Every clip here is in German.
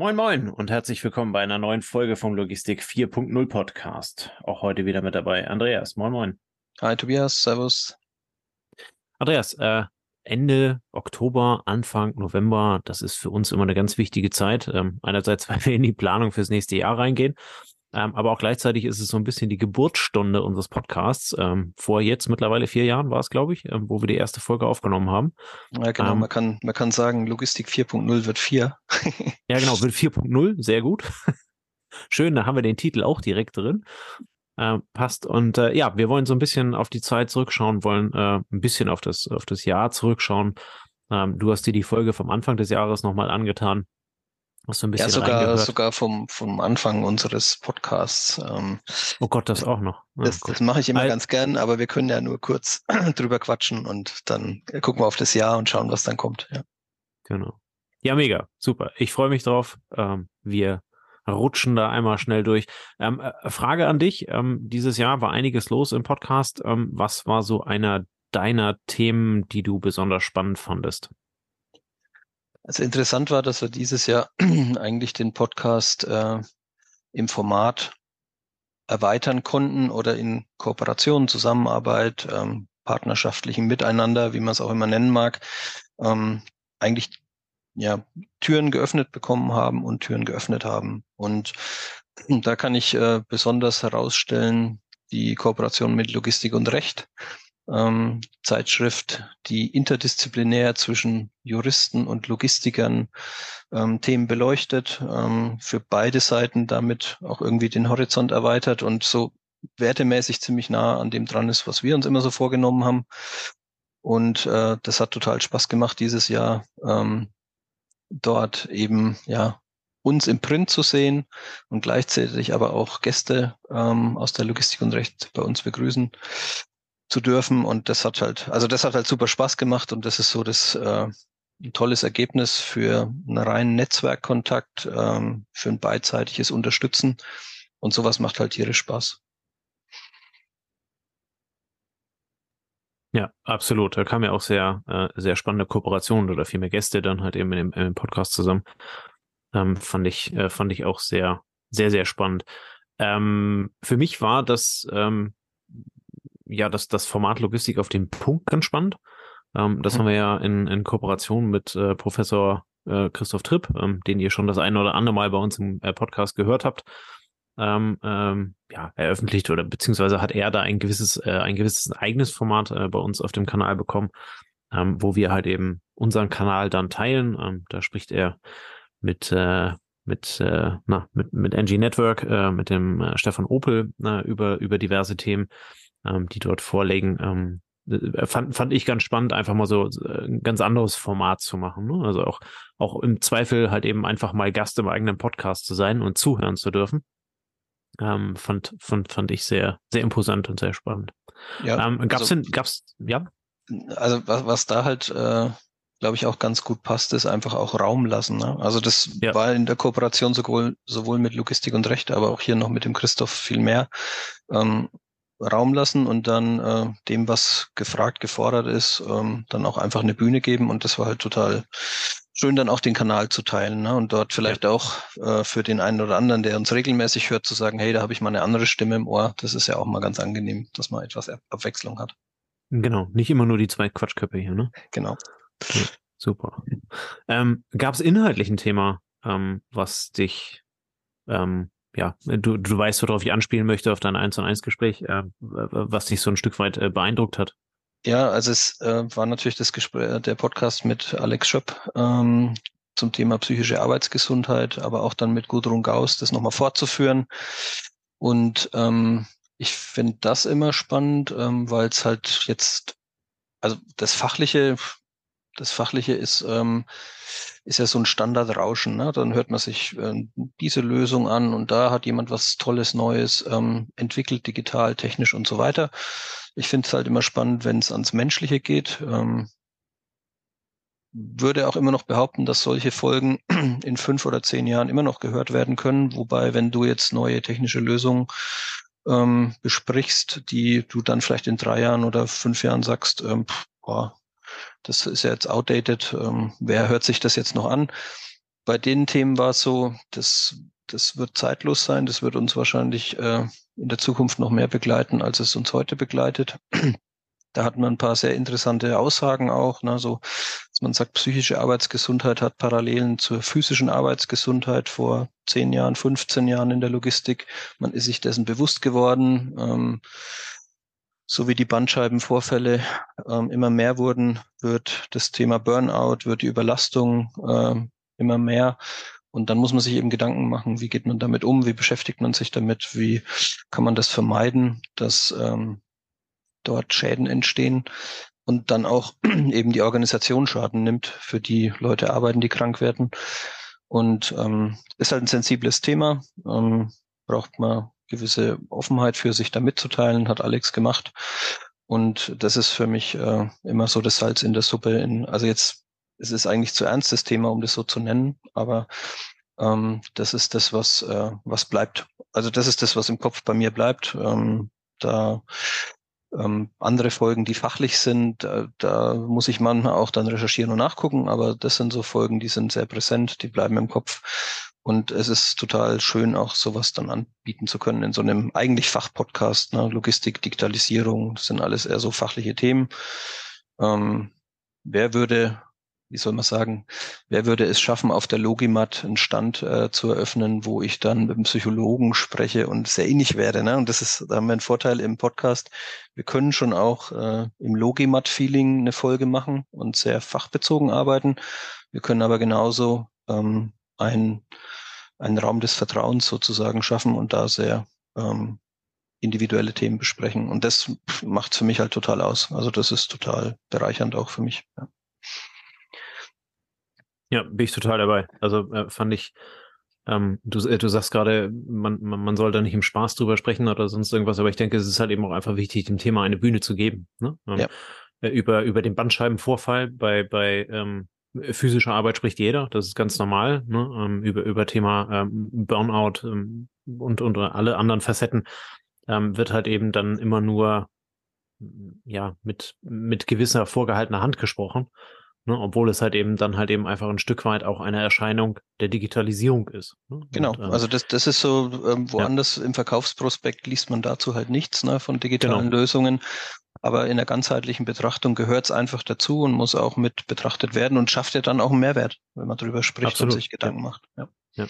Moin Moin und herzlich willkommen bei einer neuen Folge vom Logistik 4.0 Podcast. Auch heute wieder mit dabei Andreas. Moin Moin. Hi Tobias, Servus. Andreas, äh, Ende Oktober, Anfang November, das ist für uns immer eine ganz wichtige Zeit. Ähm, einerseits, weil wir in die Planung fürs nächste Jahr reingehen, ähm, aber auch gleichzeitig ist es so ein bisschen die Geburtsstunde unseres Podcasts. Ähm, vor jetzt mittlerweile vier Jahren war es, glaube ich, ähm, wo wir die erste Folge aufgenommen haben. Ja, genau. Ähm, man, kann, man kann sagen, Logistik 4.0 wird 4. ja, genau, wird 4.0. Sehr gut. Schön, da haben wir den Titel auch direkt drin. Äh, passt. Und äh, ja, wir wollen so ein bisschen auf die Zeit zurückschauen, wollen äh, ein bisschen auf das, auf das Jahr zurückschauen. Ähm, du hast dir die Folge vom Anfang des Jahres nochmal angetan. Du ein bisschen ja, sogar, sogar vom, vom Anfang unseres Podcasts. Ähm, oh Gott, das auch noch. Ja, das, das mache ich immer Al ganz gern, aber wir können ja nur kurz drüber quatschen und dann gucken wir auf das Jahr und schauen, was dann kommt. Ja. Genau. Ja, mega. Super. Ich freue mich drauf. Ähm, wir rutschen da einmal schnell durch. Ähm, äh, Frage an dich. Ähm, dieses Jahr war einiges los im Podcast. Ähm, was war so einer deiner Themen, die du besonders spannend fandest? Also interessant war, dass wir dieses Jahr eigentlich den Podcast äh, im Format erweitern konnten oder in Kooperation, Zusammenarbeit, ähm, partnerschaftlichen Miteinander, wie man es auch immer nennen mag, ähm, eigentlich ja, Türen geöffnet bekommen haben und Türen geöffnet haben. Und da kann ich äh, besonders herausstellen die Kooperation mit Logistik und Recht, ähm, Zeitschrift, die interdisziplinär zwischen Juristen und Logistikern ähm, Themen beleuchtet, ähm, für beide Seiten damit auch irgendwie den Horizont erweitert und so wertemäßig ziemlich nah an dem dran ist, was wir uns immer so vorgenommen haben. Und äh, das hat total Spaß gemacht dieses Jahr, ähm, dort eben ja uns im Print zu sehen und gleichzeitig aber auch Gäste ähm, aus der Logistik und Recht bei uns begrüßen zu dürfen. Und das hat halt, also das hat halt super Spaß gemacht und das ist so das äh, ein tolles Ergebnis für einen reinen Netzwerkkontakt, ähm, für ein beidseitiges Unterstützen. Und sowas macht halt tierisch Spaß. Ja, absolut. Da kam ja auch sehr, äh, sehr spannende Kooperationen oder viel mehr Gäste dann halt eben dem, im Podcast zusammen. Ähm, fand ich, äh, fand ich auch sehr, sehr, sehr spannend. Ähm, für mich war das, ähm, ja, das, das Format Logistik auf den Punkt ganz spannend. Ähm, das mhm. haben wir ja in, in Kooperation mit äh, Professor äh, Christoph Tripp, ähm, den ihr schon das eine oder andere Mal bei uns im äh, Podcast gehört habt ähm, ähm, ja, eröffentlicht oder beziehungsweise hat er da ein gewisses, äh, ein gewisses eigenes Format äh, bei uns auf dem Kanal bekommen, ähm, wo wir halt eben unseren Kanal dann teilen. Ähm, da spricht er mit äh, mit, äh, na, mit, mit NG Network, äh, mit dem äh, Stefan Opel äh, über, über diverse Themen, ähm, die dort vorlegen. Ähm, äh, fand, fand ich ganz spannend, einfach mal so äh, ein ganz anderes Format zu machen. Ne? Also auch, auch im Zweifel halt eben einfach mal Gast im eigenen Podcast zu sein und zuhören zu dürfen. Ähm, fand, fand, fand ich sehr, sehr imposant und sehr spannend. Ja, ähm, gab's also, denn, gab's, ja? Also was, was da halt, äh, glaube ich, auch ganz gut passt, ist einfach auch Raum lassen. Ne? Also das ja. war in der Kooperation sowohl, sowohl mit Logistik und Recht, aber auch hier noch mit dem Christoph viel mehr. Ähm, Raum lassen und dann äh, dem, was gefragt, gefordert ist, ähm, dann auch einfach eine Bühne geben. Und das war halt total schön, dann auch den Kanal zu teilen ne? und dort vielleicht ja. auch äh, für den einen oder anderen, der uns regelmäßig hört, zu sagen, hey, da habe ich mal eine andere Stimme im Ohr. Das ist ja auch mal ganz angenehm, dass man etwas Abwechslung hat. Genau, nicht immer nur die zwei Quatschköpfe hier, ne? Genau. Ja, super. Ähm, Gab es inhaltlich ein Thema, ähm, was dich ähm, ja, du, du weißt, worauf ich anspielen möchte, auf dein 1 und 1 Gespräch, äh, was dich so ein Stück weit äh, beeindruckt hat. Ja, also es äh, war natürlich das Gespräch, der Podcast mit Alex Schöpp ähm, zum Thema psychische Arbeitsgesundheit, aber auch dann mit Gudrun Gauss, das nochmal fortzuführen. Und ähm, ich finde das immer spannend, ähm, weil es halt jetzt, also das Fachliche, das Fachliche ist, ähm, ist ja so ein Standardrauschen. Ne? Dann hört man sich äh, diese Lösung an und da hat jemand was Tolles, Neues ähm, entwickelt, digital, technisch und so weiter. Ich finde es halt immer spannend, wenn es ans Menschliche geht. Ähm, würde auch immer noch behaupten, dass solche Folgen in fünf oder zehn Jahren immer noch gehört werden können. Wobei, wenn du jetzt neue technische Lösungen ähm, besprichst, die du dann vielleicht in drei Jahren oder fünf Jahren sagst, ähm, boah, das ist ja jetzt outdated, ähm, wer hört sich das jetzt noch an? bei den Themen war es so, das, das wird zeitlos sein, das wird uns wahrscheinlich äh, in der Zukunft noch mehr begleiten, als es uns heute begleitet. Da hat man ein paar sehr interessante Aussagen auch, ne, so, dass man sagt, psychische Arbeitsgesundheit hat Parallelen zur physischen Arbeitsgesundheit vor zehn Jahren, 15 Jahren in der Logistik. Man ist sich dessen bewusst geworden. Ähm, so wie die Bandscheibenvorfälle ähm, immer mehr wurden, wird das Thema Burnout, wird die Überlastung ähm, immer mehr. Und dann muss man sich eben Gedanken machen, wie geht man damit um, wie beschäftigt man sich damit, wie kann man das vermeiden, dass ähm, dort Schäden entstehen und dann auch eben die Organisation Schaden nimmt, für die Leute arbeiten, die krank werden. Und ähm, ist halt ein sensibles Thema, ähm, braucht man gewisse Offenheit für sich da mitzuteilen, hat Alex gemacht. Und das ist für mich äh, immer so das Salz in der Suppe. In, also jetzt, es ist eigentlich zu ernst das Thema, um das so zu nennen, aber ähm, das ist das, was, äh, was bleibt. Also das ist das, was im Kopf bei mir bleibt. Ähm, da ähm, andere Folgen, die fachlich sind, da, da muss ich manchmal auch dann recherchieren und nachgucken, aber das sind so Folgen, die sind sehr präsent, die bleiben im Kopf. Und es ist total schön, auch sowas dann anbieten zu können in so einem eigentlich Fachpodcast, ne? Logistik, Digitalisierung, das sind alles eher so fachliche Themen. Ähm, wer würde wie soll man sagen, wer würde es schaffen, auf der Logimat einen Stand äh, zu eröffnen, wo ich dann mit einem Psychologen spreche und sehr ähnlich werde. Ne? Und das ist, da haben wir einen Vorteil im Podcast. Wir können schon auch äh, im Logimat-Feeling eine Folge machen und sehr fachbezogen arbeiten. Wir können aber genauso ähm, ein, einen Raum des Vertrauens sozusagen schaffen und da sehr ähm, individuelle Themen besprechen. Und das macht für mich halt total aus. Also das ist total bereichernd auch für mich. Ja. Ja, bin ich total dabei. Also äh, fand ich, ähm, du, äh, du sagst gerade, man, man, man soll da nicht im Spaß drüber sprechen oder sonst irgendwas, aber ich denke, es ist halt eben auch einfach wichtig, dem Thema eine Bühne zu geben. Ne? Ähm, ja. äh, über, über den Bandscheibenvorfall bei, bei ähm, physischer Arbeit spricht jeder, das ist ganz normal. Ne? Ähm, über, über Thema ähm, Burnout ähm, und, und alle anderen Facetten wird halt eben dann immer nur ja mit, mit gewisser vorgehaltener Hand gesprochen. Ne, obwohl es halt eben dann halt eben einfach ein Stück weit auch eine Erscheinung der Digitalisierung ist. Ne? Genau, Und, ähm, also das, das ist so, ähm, woanders ja. im Verkaufsprospekt liest man dazu halt nichts ne, von digitalen genau. Lösungen. Aber in der ganzheitlichen Betrachtung gehört es einfach dazu und muss auch mit betrachtet werden und schafft ja dann auch einen Mehrwert, wenn man darüber spricht Absolut. und sich Gedanken ja. macht. Ja. ja.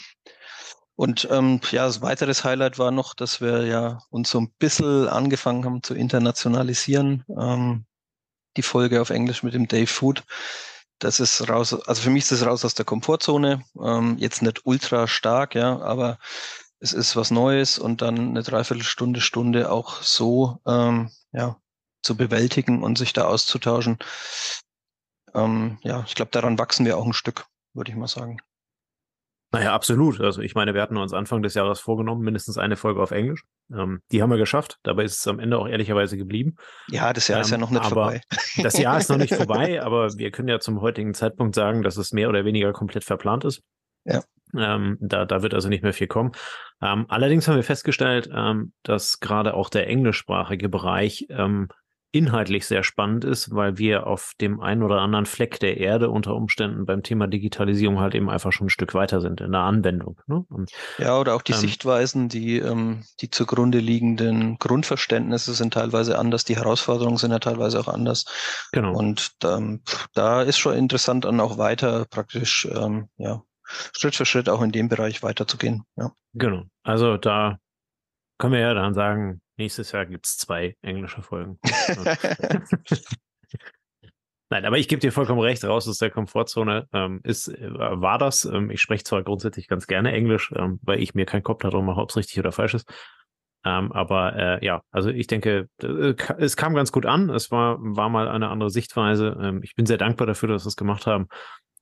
Und ähm, ja, das weiteres Highlight war noch, dass wir ja uns so ein bisschen angefangen haben zu internationalisieren. Ähm, die Folge auf Englisch mit dem Dave Food. Das ist raus, also für mich ist das raus aus der Komfortzone. Ähm, jetzt nicht ultra stark, ja, aber es ist was Neues und dann eine Dreiviertelstunde, Stunde auch so ähm, ja, zu bewältigen und sich da auszutauschen. Ähm, ja, ich glaube, daran wachsen wir auch ein Stück, würde ich mal sagen. Naja, absolut. Also ich meine, wir hatten uns Anfang des Jahres vorgenommen, mindestens eine Folge auf Englisch. Ähm, die haben wir geschafft. Dabei ist es am Ende auch ehrlicherweise geblieben. Ja, das Jahr ähm, ist ja ähm, noch nicht vorbei. Das Jahr ist noch nicht vorbei, aber wir können ja zum heutigen Zeitpunkt sagen, dass es mehr oder weniger komplett verplant ist. Ja. Ähm, da, da wird also nicht mehr viel kommen. Ähm, allerdings haben wir festgestellt, ähm, dass gerade auch der englischsprachige Bereich inhaltlich sehr spannend ist, weil wir auf dem einen oder anderen Fleck der Erde unter Umständen beim Thema Digitalisierung halt eben einfach schon ein Stück weiter sind in der Anwendung. Ne? Und, ja, oder auch die ähm, Sichtweisen, die, ähm, die zugrunde liegenden Grundverständnisse sind teilweise anders, die Herausforderungen sind ja teilweise auch anders. Genau. Und ähm, da ist schon interessant, dann auch weiter praktisch, ähm, ja, Schritt für Schritt auch in dem Bereich weiterzugehen. Ja. Genau. Also da können wir ja dann sagen, Nächstes Jahr gibt es zwei englische Folgen. Nein, aber ich gebe dir vollkommen recht, raus aus der Komfortzone ähm, ist, äh, war das. Ähm, ich spreche zwar grundsätzlich ganz gerne Englisch, ähm, weil ich mir keinen Kopf darum mache, ob es richtig oder falsch ist. Ähm, aber äh, ja, also ich denke, äh, es kam ganz gut an. Es war, war mal eine andere Sichtweise. Ähm, ich bin sehr dankbar dafür, dass wir es gemacht haben.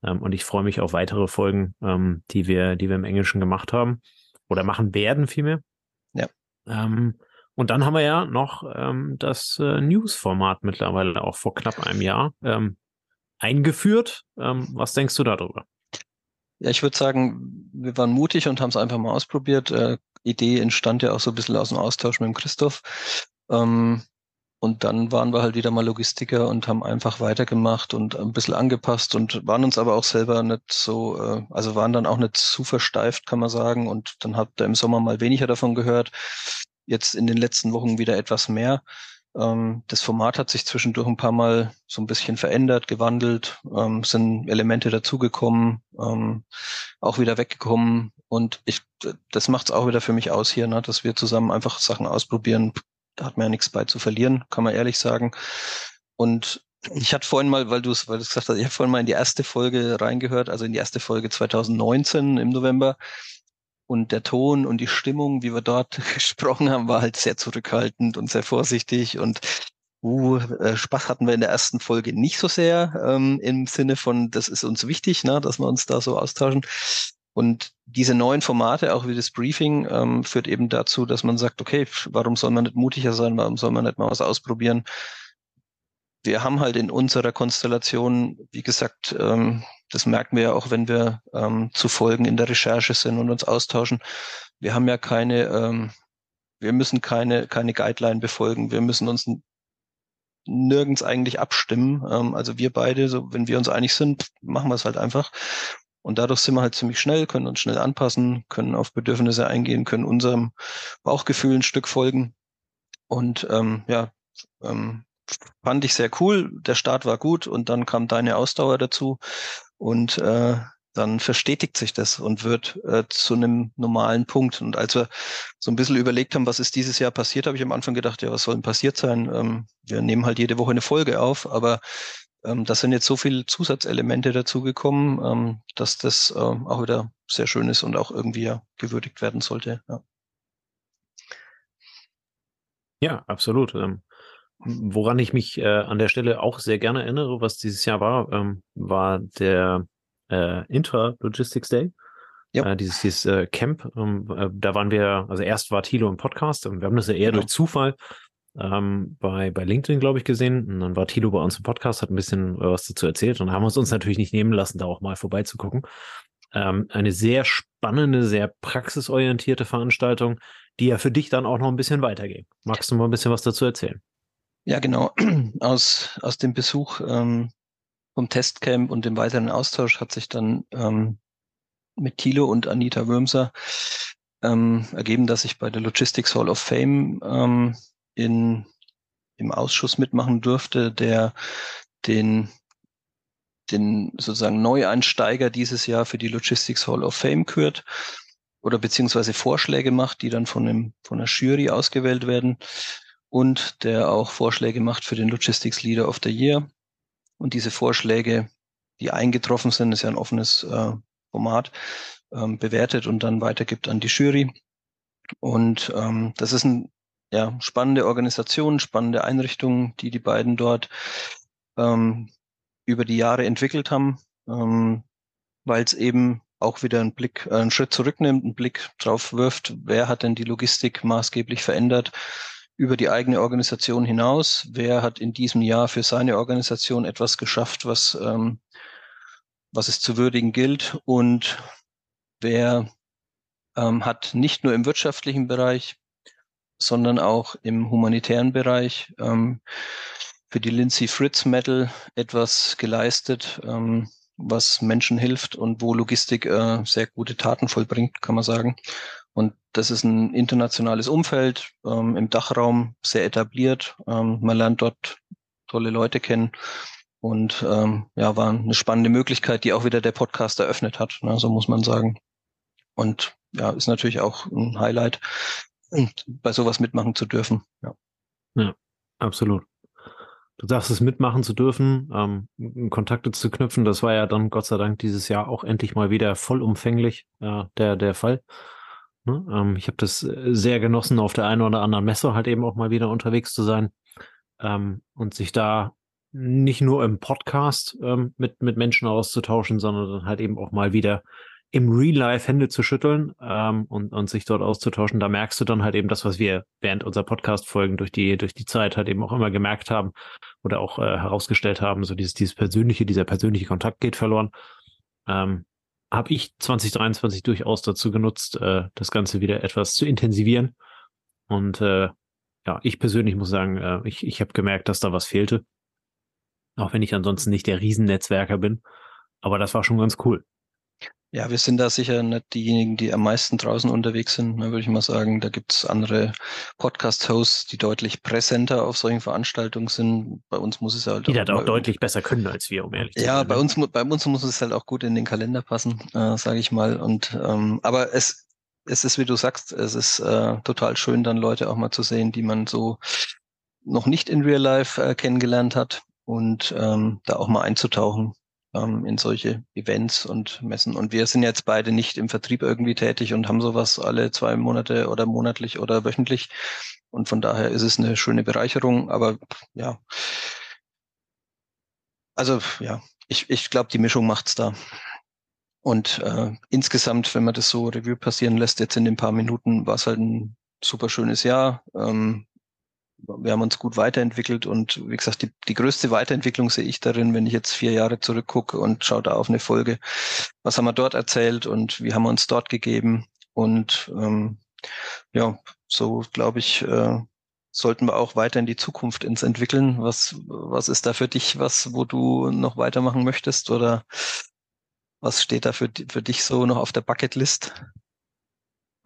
Ähm, und ich freue mich auf weitere Folgen, die wir, die wir im Englischen gemacht haben oder machen werden vielmehr. Ja. Ähm, und dann haben wir ja noch ähm, das äh, News-Format mittlerweile auch vor knapp einem Jahr ähm, eingeführt. Ähm, was denkst du darüber? Ja, ich würde sagen, wir waren mutig und haben es einfach mal ausprobiert. Äh, Idee entstand ja auch so ein bisschen aus dem Austausch mit dem Christoph. Ähm, und dann waren wir halt wieder mal Logistiker und haben einfach weitergemacht und ein bisschen angepasst und waren uns aber auch selber nicht so, äh, also waren dann auch nicht zu versteift, kann man sagen. Und dann habt ihr im Sommer mal weniger davon gehört. Jetzt in den letzten Wochen wieder etwas mehr. Ähm, das Format hat sich zwischendurch ein paar Mal so ein bisschen verändert, gewandelt, ähm, sind Elemente dazugekommen, ähm, auch wieder weggekommen. Und ich, das macht es auch wieder für mich aus hier, ne, dass wir zusammen einfach Sachen ausprobieren, da hat man ja nichts bei zu verlieren, kann man ehrlich sagen. Und ich hatte vorhin mal, weil du es, weil du gesagt hast, ich habe vorhin mal in die erste Folge reingehört, also in die erste Folge 2019 im November. Und der Ton und die Stimmung, wie wir dort gesprochen haben, war halt sehr zurückhaltend und sehr vorsichtig. Und uh, äh, Spaß hatten wir in der ersten Folge nicht so sehr, ähm, im Sinne von, das ist uns wichtig, ne, dass wir uns da so austauschen. Und diese neuen Formate, auch wie das Briefing, ähm, führt eben dazu, dass man sagt, okay, warum soll man nicht mutiger sein, warum soll man nicht mal was ausprobieren? Wir haben halt in unserer Konstellation, wie gesagt, ähm, das merken wir ja auch, wenn wir ähm, zu Folgen in der Recherche sind und uns austauschen. Wir haben ja keine, ähm, wir müssen keine, keine Guideline befolgen. Wir müssen uns nirgends eigentlich abstimmen. Ähm, also wir beide, so wenn wir uns einig sind, machen wir es halt einfach. Und dadurch sind wir halt ziemlich schnell, können uns schnell anpassen, können auf Bedürfnisse eingehen, können unserem Bauchgefühl ein Stück folgen. Und ähm, ja, ähm, fand ich sehr cool. Der Start war gut und dann kam deine Ausdauer dazu und äh, dann verstetigt sich das und wird äh, zu einem normalen Punkt. Und als wir so ein bisschen überlegt haben, was ist dieses Jahr passiert, habe ich am Anfang gedacht, ja, was soll denn passiert sein? Ähm, wir nehmen halt jede Woche eine Folge auf, aber ähm, da sind jetzt so viele Zusatzelemente dazugekommen, ähm, dass das ähm, auch wieder sehr schön ist und auch irgendwie ja gewürdigt werden sollte. Ja, ja absolut. Ähm, woran ich mich äh, an der Stelle auch sehr gerne erinnere, was dieses Jahr war, ähm, war der äh, Intra-Logistics Day. Ja. Äh, dieses, dieses äh, Camp, ähm, äh, da waren wir, also erst war Thilo im Podcast, und wir haben das ja eher genau. durch Zufall ähm, bei, bei LinkedIn, glaube ich, gesehen. Und dann war Tilo bei uns im Podcast, hat ein bisschen äh, was dazu erzählt und haben uns uns natürlich nicht nehmen lassen, da auch mal vorbeizugucken. Ähm, eine sehr spannende, sehr praxisorientierte Veranstaltung, die ja für dich dann auch noch ein bisschen weiterging. Magst du mal ein bisschen was dazu erzählen? Ja, genau. Aus, aus dem Besuch ähm, vom Testcamp und dem weiteren Austausch hat sich dann ähm, mit Thilo und Anita Würmser ähm, ergeben, dass ich bei der Logistics Hall of Fame ähm, in, im Ausschuss mitmachen durfte, der den, den sozusagen Neueinsteiger dieses Jahr für die Logistics Hall of Fame kürt oder beziehungsweise Vorschläge macht, die dann von, einem, von einer Jury ausgewählt werden und der auch Vorschläge macht für den Logistics Leader of the Year. Und diese Vorschläge, die eingetroffen sind, ist ja ein offenes äh, Format, ähm, bewertet und dann weitergibt an die Jury. Und ähm, das ist ein ja, spannende Organisation, spannende Einrichtungen, die die beiden dort ähm, über die Jahre entwickelt haben, ähm, weil es eben auch wieder einen Blick, äh, einen Schritt zurücknimmt, einen Blick drauf wirft, wer hat denn die Logistik maßgeblich verändert über die eigene Organisation hinaus, wer hat in diesem Jahr für seine Organisation etwas geschafft, was, ähm, was es zu würdigen gilt und wer ähm, hat nicht nur im wirtschaftlichen Bereich sondern auch im humanitären Bereich ähm, für die Lindsay Fritz Medal etwas geleistet, ähm, was Menschen hilft und wo Logistik äh, sehr gute Taten vollbringt, kann man sagen. Und das ist ein internationales Umfeld ähm, im Dachraum, sehr etabliert. Ähm, man lernt dort tolle Leute kennen. Und ähm, ja, war eine spannende Möglichkeit, die auch wieder der Podcast eröffnet hat, ne, so muss man sagen. Und ja, ist natürlich auch ein Highlight, bei sowas mitmachen zu dürfen. Ja, ja absolut. Du sagst es mitmachen zu dürfen, ähm, Kontakte zu knüpfen, das war ja dann Gott sei Dank dieses Jahr auch endlich mal wieder vollumfänglich äh, der, der Fall. Ne? Ähm, ich habe das äh, sehr genossen, auf der einen oder anderen Messe halt eben auch mal wieder unterwegs zu sein ähm, und sich da nicht nur im Podcast ähm, mit, mit Menschen auszutauschen, sondern dann halt eben auch mal wieder im Real Life Hände zu schütteln ähm, und, und sich dort auszutauschen, da merkst du dann halt eben das, was wir während unserer Podcast-Folgen durch die, durch die Zeit halt eben auch immer gemerkt haben oder auch äh, herausgestellt haben, so dieses, dieses persönliche, dieser persönliche Kontakt geht verloren. Ähm, habe ich 2023 durchaus dazu genutzt, äh, das Ganze wieder etwas zu intensivieren und äh, ja, ich persönlich muss sagen, äh, ich, ich habe gemerkt, dass da was fehlte. Auch wenn ich ansonsten nicht der Riesennetzwerker bin. Aber das war schon ganz cool. Ja, wir sind da sicher nicht diejenigen, die am meisten draußen unterwegs sind, ne, würde ich mal sagen. Da gibt's andere Podcast-Hosts, die deutlich präsenter auf solchen Veranstaltungen sind. Bei uns muss es halt die auch, das auch deutlich besser können als wir, um ehrlich zu sein. Ja, bei ne? uns, bei uns muss es halt auch gut in den Kalender passen, äh, sage ich mal. Und ähm, aber es, es ist, wie du sagst, es ist äh, total schön, dann Leute auch mal zu sehen, die man so noch nicht in Real Life äh, kennengelernt hat und ähm, da auch mal einzutauchen ähm, in solche Events und Messen. Und wir sind jetzt beide nicht im Vertrieb irgendwie tätig und haben sowas alle zwei Monate oder monatlich oder wöchentlich. Und von daher ist es eine schöne Bereicherung. Aber ja, also ja, ich, ich glaube, die Mischung macht's da. Und äh, insgesamt, wenn man das so Revue passieren lässt, jetzt in den paar Minuten, war es halt ein super schönes Jahr. Ähm, wir haben uns gut weiterentwickelt und wie gesagt, die, die größte Weiterentwicklung sehe ich darin, wenn ich jetzt vier Jahre zurückgucke und schaue da auf eine Folge, was haben wir dort erzählt und wie haben wir uns dort gegeben und ähm, ja, so glaube ich, äh, sollten wir auch weiter in die Zukunft ins entwickeln. Was, was ist da für dich was, wo du noch weitermachen möchtest oder was steht da für, für dich so noch auf der Bucketlist?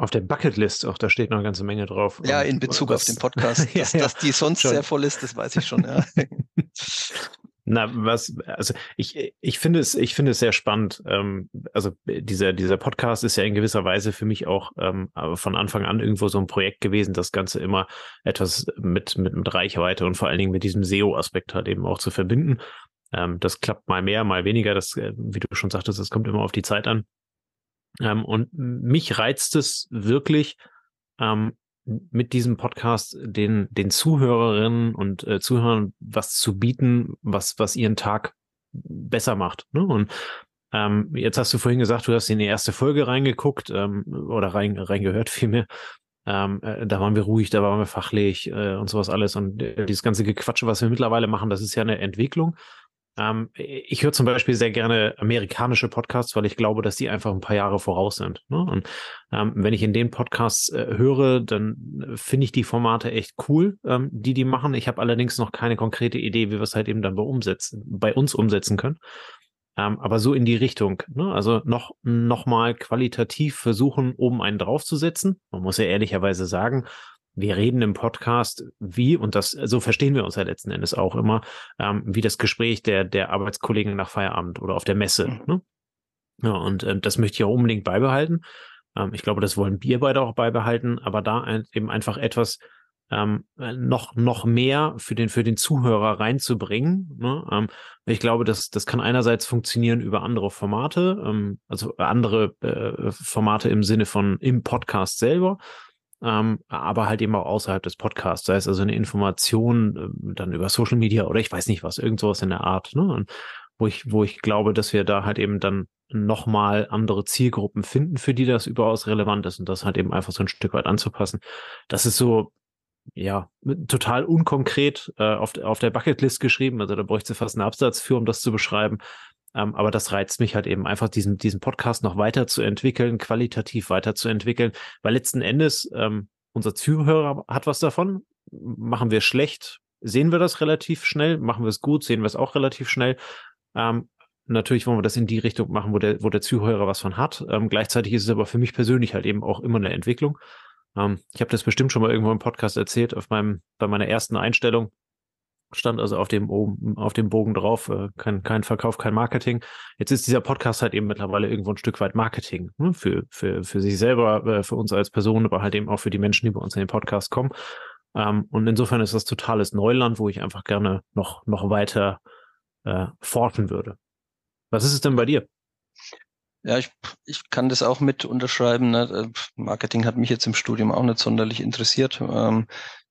Auf der Bucketlist, auch da steht noch eine ganze Menge drauf. Ja, in Bezug was, auf den Podcast. Dass, ja, ja, dass die sonst schon. sehr voll ist, das weiß ich schon, ja. Na, was, also ich, ich finde es, ich finde es sehr spannend. Ähm, also dieser, dieser Podcast ist ja in gewisser Weise für mich auch ähm, von Anfang an irgendwo so ein Projekt gewesen, das Ganze immer etwas mit, mit, mit Reichweite und vor allen Dingen mit diesem SEO-Aspekt halt eben auch zu verbinden. Ähm, das klappt mal mehr, mal weniger. Das, äh, wie du schon sagtest, das kommt immer auf die Zeit an. Ähm, und mich reizt es wirklich, ähm, mit diesem Podcast den, den Zuhörerinnen und äh, Zuhörern was zu bieten, was, was ihren Tag besser macht. Ne? Und ähm, jetzt hast du vorhin gesagt, du hast in die erste Folge reingeguckt ähm, oder rein, reingehört vielmehr. Ähm, äh, da waren wir ruhig, da waren wir fachlich äh, und sowas alles. Und äh, dieses ganze Gequatsche, was wir mittlerweile machen, das ist ja eine Entwicklung. Ähm, ich höre zum Beispiel sehr gerne amerikanische Podcasts, weil ich glaube, dass die einfach ein paar Jahre voraus sind. Ne? Und ähm, wenn ich in den Podcasts äh, höre, dann äh, finde ich die Formate echt cool, ähm, die die machen. Ich habe allerdings noch keine konkrete Idee, wie wir es halt eben dann bei, umsetzen, bei uns umsetzen können. Ähm, aber so in die Richtung. Ne? Also noch, noch mal qualitativ versuchen, oben einen draufzusetzen. Man muss ja ehrlicherweise sagen, wir reden im Podcast wie, und das, so verstehen wir uns ja letzten Endes auch immer, ähm, wie das Gespräch der, der Arbeitskollegen nach Feierabend oder auf der Messe. Mhm. Ne? Ja, und ähm, das möchte ich auch unbedingt beibehalten. Ähm, ich glaube, das wollen wir beide auch beibehalten, aber da ein, eben einfach etwas ähm, noch, noch mehr für den, für den Zuhörer reinzubringen. Ne? Ähm, ich glaube, das, das kann einerseits funktionieren über andere Formate, ähm, also andere äh, Formate im Sinne von im Podcast selber ähm, aber halt eben auch außerhalb des Podcasts, sei es also eine Information äh, dann über Social Media oder ich weiß nicht was, irgend sowas in der Art, ne? Und wo ich, wo ich glaube, dass wir da halt eben dann nochmal andere Zielgruppen finden, für die das überaus relevant ist und das halt eben einfach so ein Stück weit anzupassen. Das ist so, ja, total unkonkret äh, auf, auf der Bucketlist geschrieben. Also da bräuchte fast einen Absatz für, um das zu beschreiben. Ähm, aber das reizt mich halt eben einfach, diesen, diesen Podcast noch weiterzuentwickeln, qualitativ weiterzuentwickeln, weil letzten Endes ähm, unser Zuhörer hat was davon. Machen wir schlecht, sehen wir das relativ schnell. Machen wir es gut, sehen wir es auch relativ schnell. Ähm, natürlich wollen wir das in die Richtung machen, wo der, wo der Zuhörer was von hat. Ähm, gleichzeitig ist es aber für mich persönlich halt eben auch immer eine Entwicklung. Ähm, ich habe das bestimmt schon mal irgendwo im Podcast erzählt, auf meinem, bei meiner ersten Einstellung stand also auf dem, auf dem Bogen drauf, äh, kein, kein Verkauf, kein Marketing. Jetzt ist dieser Podcast halt eben mittlerweile irgendwo ein Stück weit Marketing ne? für, für, für sich selber, äh, für uns als Person, aber halt eben auch für die Menschen, die bei uns in den Podcast kommen. Ähm, und insofern ist das totales Neuland, wo ich einfach gerne noch, noch weiter äh, forschen würde. Was ist es denn bei dir? Ja, ich, ich kann das auch mit unterschreiben. Ne? Äh, Marketing hat mich jetzt im Studium auch nicht sonderlich interessiert. Ähm,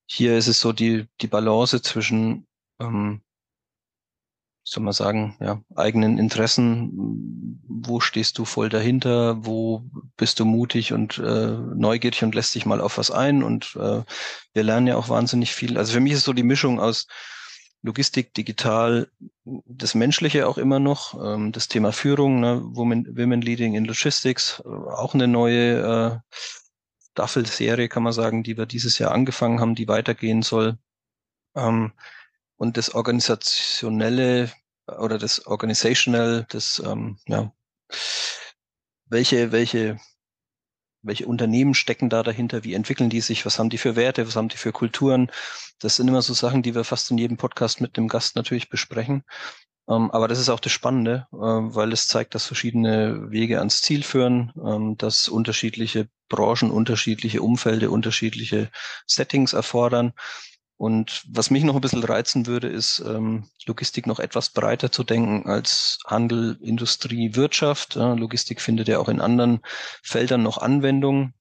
hier ist es so die, die Balance zwischen ähm, soll man sagen, ja, eigenen Interessen. Wo stehst du voll dahinter? Wo bist du mutig und äh, neugierig und lässt dich mal auf was ein? Und äh, wir lernen ja auch wahnsinnig viel. Also für mich ist so die Mischung aus Logistik, digital, das Menschliche auch immer noch, ähm, das Thema Führung, ne, Women, Women Leading in Logistics, äh, auch eine neue äh, Staffelserie, kann man sagen, die wir dieses Jahr angefangen haben, die weitergehen soll. Ähm, und das Organisationelle oder das Organizational, das, ähm, ja, welche, welche, welche Unternehmen stecken da dahinter, wie entwickeln die sich, was haben die für Werte, was haben die für Kulturen. Das sind immer so Sachen, die wir fast in jedem Podcast mit dem Gast natürlich besprechen. Ähm, aber das ist auch das Spannende, äh, weil es zeigt, dass verschiedene Wege ans Ziel führen, ähm, dass unterschiedliche Branchen, unterschiedliche Umfelder, unterschiedliche Settings erfordern. Und was mich noch ein bisschen reizen würde, ist, ähm, Logistik noch etwas breiter zu denken als Handel, Industrie, Wirtschaft. Logistik findet ja auch in anderen Feldern noch Anwendung.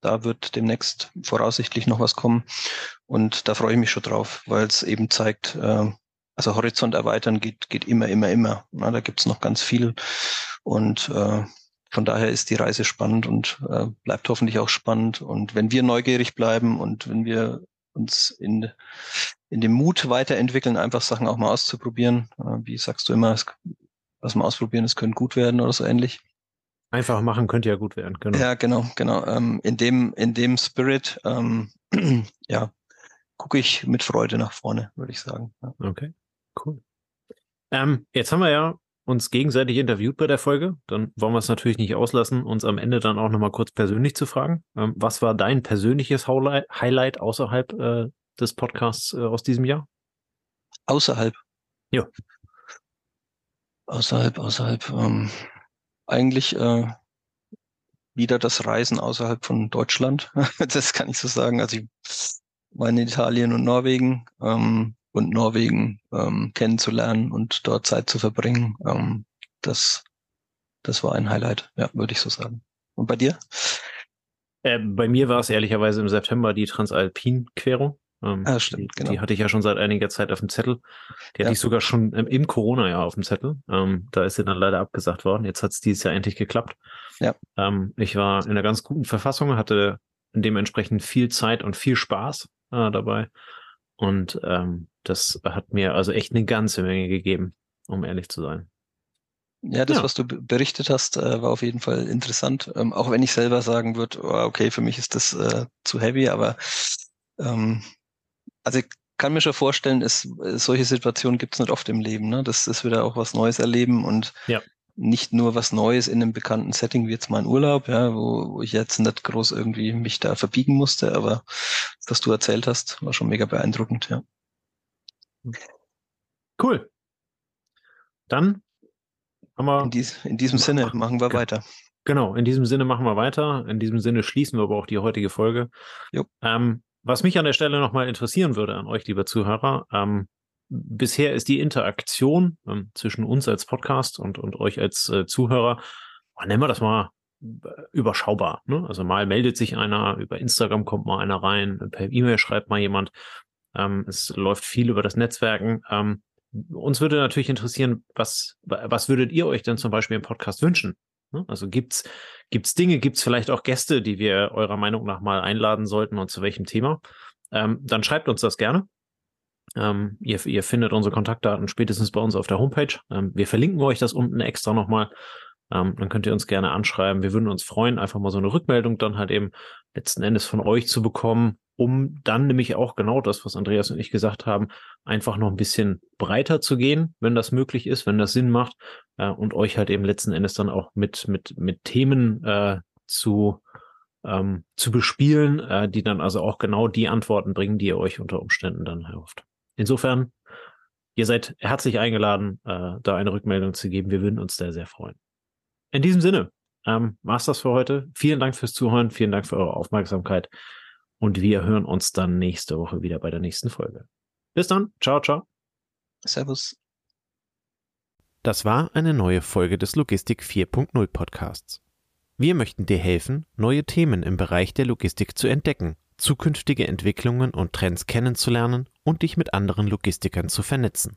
da wird demnächst voraussichtlich noch was kommen. Und da freue ich mich schon drauf, weil es eben zeigt, äh, also Horizont erweitern geht, geht immer, immer, immer. Na, da gibt's noch ganz viel. Und äh, von daher ist die Reise spannend und äh, bleibt hoffentlich auch spannend. Und wenn wir neugierig bleiben und wenn wir uns in, in dem Mut weiterentwickeln, einfach Sachen auch mal auszuprobieren, äh, wie sagst du immer, es, was wir ausprobieren, es könnte gut werden oder so ähnlich. Einfach machen könnte ja gut werden, genau. Ja, genau, genau. Ähm, in dem, in dem Spirit, ähm, ja, gucke ich mit Freude nach vorne, würde ich sagen. Ja. Okay. Cool. Ähm, jetzt haben wir ja uns gegenseitig interviewt bei der Folge. Dann wollen wir es natürlich nicht auslassen, uns am Ende dann auch nochmal kurz persönlich zu fragen. Ähm, was war dein persönliches Highlight außerhalb äh, des Podcasts äh, aus diesem Jahr? Außerhalb? Ja. Außerhalb, außerhalb. Ähm, eigentlich äh, wieder das Reisen außerhalb von Deutschland. das kann ich so sagen. Also ich war in Italien und Norwegen. Ähm, und Norwegen ähm, kennenzulernen und dort Zeit zu verbringen. Ähm, das, das war ein Highlight, ja, würde ich so sagen. Und bei dir? Äh, bei mir war es ehrlicherweise im September die Transalpin-Querung. Ähm, ah, stimmt, die, genau. die hatte ich ja schon seit einiger Zeit auf dem Zettel. Die ja. hatte ich sogar schon im, im Corona-Jahr auf dem Zettel. Ähm, da ist sie dann leider abgesagt worden. Jetzt hat es dieses Jahr endlich geklappt. Ja. Ähm, ich war in einer ganz guten Verfassung, hatte dementsprechend viel Zeit und viel Spaß äh, dabei. Und ähm, das hat mir also echt eine ganze Menge gegeben, um ehrlich zu sein. Ja, das, ja. was du berichtet hast, äh, war auf jeden Fall interessant. Ähm, auch wenn ich selber sagen würde, oh, okay, für mich ist das äh, zu heavy, aber ähm, also ich kann mir schon vorstellen, es, solche Situationen gibt es nicht oft im Leben. Ne? Das ist wieder auch was Neues erleben und ja nicht nur was Neues in einem bekannten Setting wie jetzt mein Urlaub, ja, wo, wo ich jetzt nicht groß irgendwie mich da verbiegen musste, aber was du erzählt hast, war schon mega beeindruckend, ja. Cool. Dann haben wir. In, dies, in diesem Sinne machen wir weiter. Genau, in diesem Sinne machen wir weiter. In diesem Sinne schließen wir aber auch die heutige Folge. Ähm, was mich an der Stelle nochmal interessieren würde an euch, liebe Zuhörer, ähm, bisher ist die Interaktion ähm, zwischen uns als Podcast und, und euch als äh, Zuhörer, oh, nennen wir das mal äh, überschaubar. Ne? Also mal meldet sich einer, über Instagram kommt mal einer rein, per E-Mail schreibt mal jemand. Ähm, es läuft viel über das Netzwerken. Ähm, uns würde natürlich interessieren, was, was würdet ihr euch denn zum Beispiel im Podcast wünschen? Ne? Also gibt's gibt's Dinge, gibt's vielleicht auch Gäste, die wir eurer Meinung nach mal einladen sollten und zu welchem Thema? Ähm, dann schreibt uns das gerne. Ähm, ihr, ihr, findet unsere Kontaktdaten spätestens bei uns auf der Homepage. Ähm, wir verlinken euch das unten extra nochmal. Ähm, dann könnt ihr uns gerne anschreiben. Wir würden uns freuen, einfach mal so eine Rückmeldung dann halt eben letzten Endes von euch zu bekommen, um dann nämlich auch genau das, was Andreas und ich gesagt haben, einfach noch ein bisschen breiter zu gehen, wenn das möglich ist, wenn das Sinn macht äh, und euch halt eben letzten Endes dann auch mit, mit, mit Themen äh, zu, ähm, zu bespielen, äh, die dann also auch genau die Antworten bringen, die ihr euch unter Umständen dann erhofft. Insofern, ihr seid herzlich eingeladen, äh, da eine Rückmeldung zu geben. Wir würden uns da sehr freuen. In diesem Sinne, ähm, war's das für heute. Vielen Dank fürs Zuhören, vielen Dank für eure Aufmerksamkeit und wir hören uns dann nächste Woche wieder bei der nächsten Folge. Bis dann, ciao, ciao. Servus. Das war eine neue Folge des Logistik 4.0 Podcasts. Wir möchten dir helfen, neue Themen im Bereich der Logistik zu entdecken zukünftige Entwicklungen und Trends kennenzulernen und dich mit anderen Logistikern zu vernetzen.